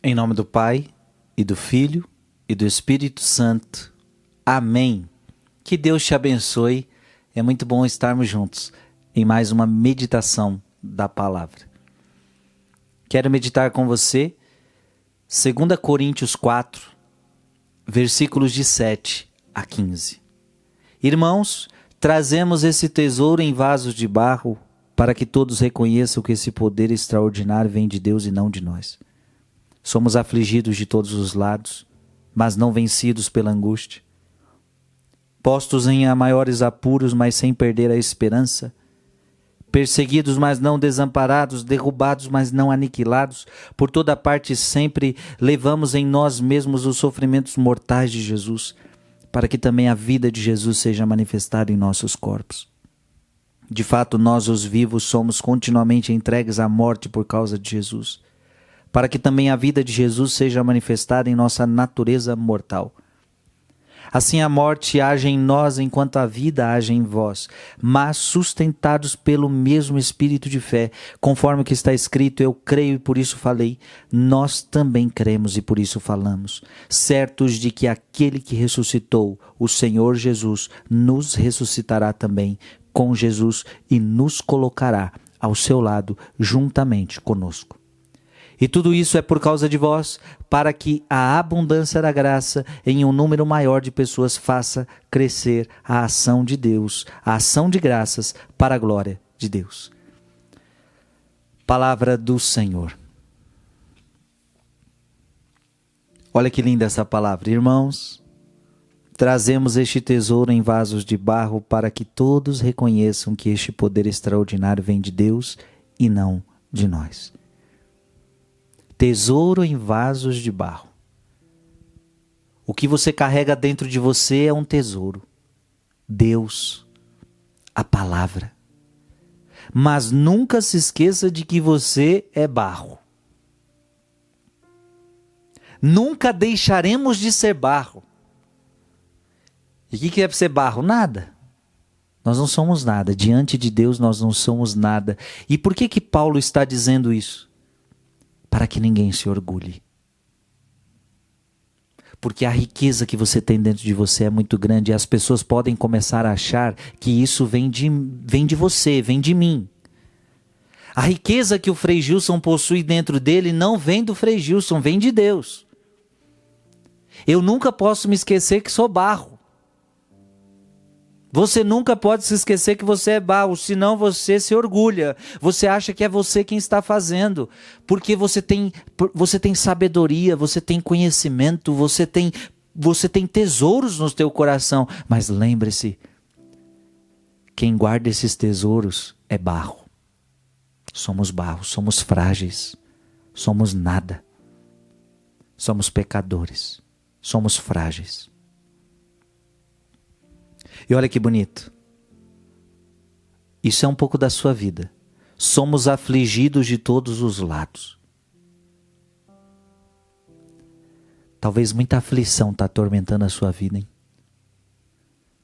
Em nome do Pai, e do Filho, e do Espírito Santo. Amém. Que Deus te abençoe. É muito bom estarmos juntos em mais uma meditação da palavra. Quero meditar com você 2 Coríntios 4, versículos de 7 a 15. Irmãos, trazemos esse tesouro em vasos de barro para que todos reconheçam que esse poder extraordinário vem de Deus e não de nós. Somos afligidos de todos os lados, mas não vencidos pela angústia. Postos em maiores apuros, mas sem perder a esperança. Perseguidos, mas não desamparados, derrubados, mas não aniquilados. Por toda parte sempre levamos em nós mesmos os sofrimentos mortais de Jesus, para que também a vida de Jesus seja manifestada em nossos corpos. De fato, nós, os vivos, somos continuamente entregues à morte por causa de Jesus para que também a vida de Jesus seja manifestada em nossa natureza mortal. Assim a morte age em nós enquanto a vida age em vós, mas sustentados pelo mesmo espírito de fé, conforme o que está escrito, eu creio e por isso falei, nós também cremos e por isso falamos, certos de que aquele que ressuscitou, o Senhor Jesus, nos ressuscitará também com Jesus e nos colocará ao seu lado juntamente conosco. E tudo isso é por causa de vós, para que a abundância da graça em um número maior de pessoas faça crescer a ação de Deus, a ação de graças para a glória de Deus. Palavra do Senhor. Olha que linda essa palavra, irmãos. Trazemos este tesouro em vasos de barro para que todos reconheçam que este poder extraordinário vem de Deus e não de nós tesouro em vasos de barro. O que você carrega dentro de você é um tesouro. Deus, a palavra. Mas nunca se esqueça de que você é barro. Nunca deixaremos de ser barro. E o que é ser barro? Nada. Nós não somos nada. Diante de Deus nós não somos nada. E por que que Paulo está dizendo isso? Para que ninguém se orgulhe. Porque a riqueza que você tem dentro de você é muito grande e as pessoas podem começar a achar que isso vem de, vem de você, vem de mim. A riqueza que o Frei Gilson possui dentro dele não vem do Frei Gilson, vem de Deus. Eu nunca posso me esquecer que sou barro. Você nunca pode se esquecer que você é barro, senão você se orgulha. Você acha que é você quem está fazendo, porque você tem você tem sabedoria, você tem conhecimento, você tem você tem tesouros no teu coração, mas lembre-se, quem guarda esses tesouros é barro. Somos barro, somos frágeis, somos nada. Somos pecadores, somos frágeis. E olha que bonito. Isso é um pouco da sua vida. Somos afligidos de todos os lados. Talvez muita aflição está atormentando a sua vida, hein?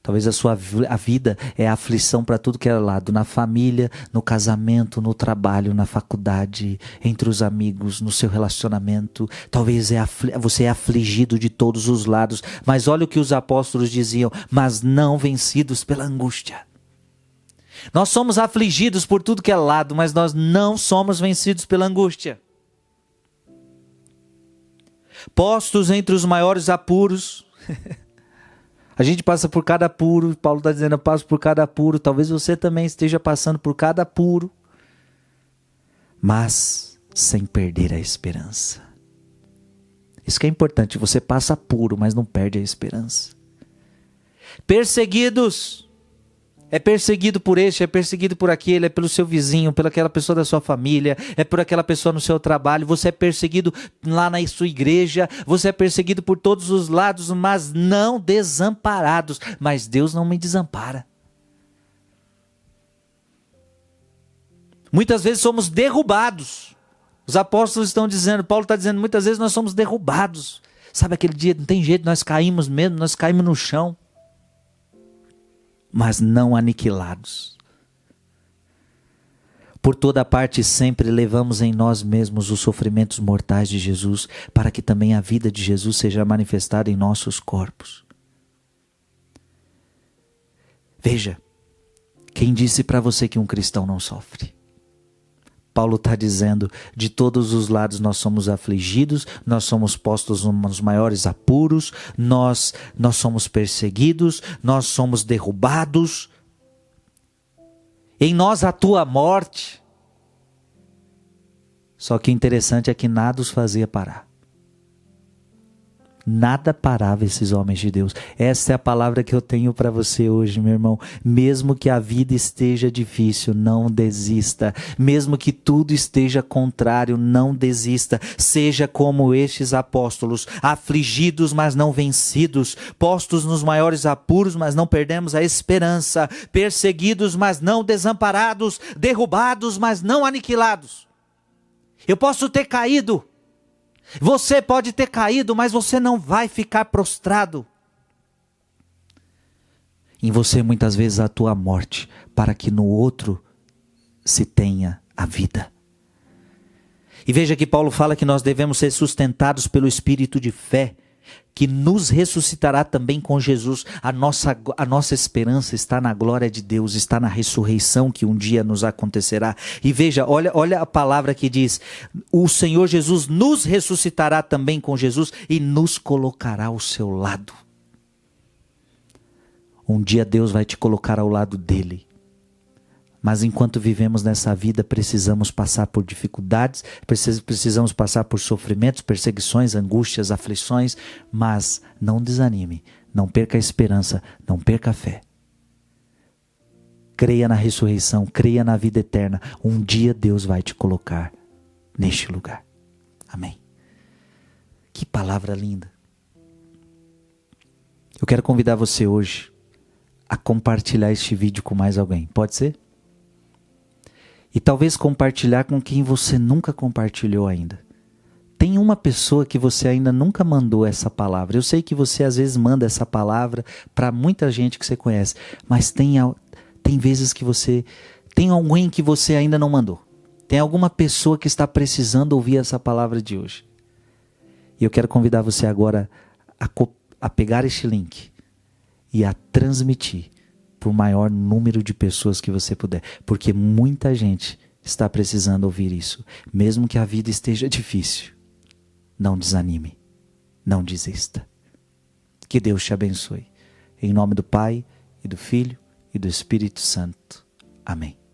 Talvez a sua a vida é aflição para tudo que é lado, na família, no casamento, no trabalho, na faculdade, entre os amigos, no seu relacionamento. Talvez é você é afligido de todos os lados, mas olha o que os apóstolos diziam: mas não vencidos pela angústia. Nós somos afligidos por tudo que é lado, mas nós não somos vencidos pela angústia. Postos entre os maiores apuros, A gente passa por cada apuro, Paulo está dizendo, eu passo por cada apuro, talvez você também esteja passando por cada apuro, mas sem perder a esperança. Isso que é importante, você passa apuro, mas não perde a esperança. Perseguidos, é perseguido por este, é perseguido por aquele, é pelo seu vizinho, pelaquela pessoa da sua família, é por aquela pessoa no seu trabalho, você é perseguido lá na sua igreja, você é perseguido por todos os lados, mas não desamparados. Mas Deus não me desampara. Muitas vezes somos derrubados. Os apóstolos estão dizendo, Paulo está dizendo, muitas vezes nós somos derrubados. Sabe aquele dia, não tem jeito, nós caímos mesmo, nós caímos no chão mas não aniquilados. Por toda parte sempre levamos em nós mesmos os sofrimentos mortais de Jesus, para que também a vida de Jesus seja manifestada em nossos corpos. Veja, quem disse para você que um cristão não sofre? Paulo está dizendo: de todos os lados nós somos afligidos, nós somos postos nos maiores apuros, nós, nós somos perseguidos, nós somos derrubados. Em nós a morte. Só que interessante é que nada os fazia parar. Nada parava esses homens de Deus. Essa é a palavra que eu tenho para você hoje, meu irmão. Mesmo que a vida esteja difícil, não desista. Mesmo que tudo esteja contrário, não desista. Seja como estes apóstolos, afligidos, mas não vencidos, postos nos maiores apuros, mas não perdemos a esperança, perseguidos, mas não desamparados, derrubados, mas não aniquilados. Eu posso ter caído, você pode ter caído, mas você não vai ficar prostrado. Em você muitas vezes a tua morte, para que no outro se tenha a vida. E veja que Paulo fala que nós devemos ser sustentados pelo espírito de fé que nos ressuscitará também com Jesus. A nossa, a nossa esperança está na glória de Deus, está na ressurreição que um dia nos acontecerá. E veja, olha, olha a palavra que diz: o Senhor Jesus nos ressuscitará também com Jesus e nos colocará ao seu lado. Um dia Deus vai te colocar ao lado dele. Mas enquanto vivemos nessa vida, precisamos passar por dificuldades, precisamos passar por sofrimentos, perseguições, angústias, aflições, mas não desanime, não perca a esperança, não perca a fé. Creia na ressurreição, creia na vida eterna. Um dia Deus vai te colocar neste lugar. Amém. Que palavra linda. Eu quero convidar você hoje a compartilhar este vídeo com mais alguém. Pode ser? E talvez compartilhar com quem você nunca compartilhou ainda. Tem uma pessoa que você ainda nunca mandou essa palavra. Eu sei que você às vezes manda essa palavra para muita gente que você conhece, mas tem, tem vezes que você tem alguém que você ainda não mandou. Tem alguma pessoa que está precisando ouvir essa palavra de hoje. E eu quero convidar você agora a, a pegar este link e a transmitir para o maior número de pessoas que você puder, porque muita gente está precisando ouvir isso, mesmo que a vida esteja difícil. Não desanime, não desista. Que Deus te abençoe. Em nome do Pai, e do Filho, e do Espírito Santo. Amém.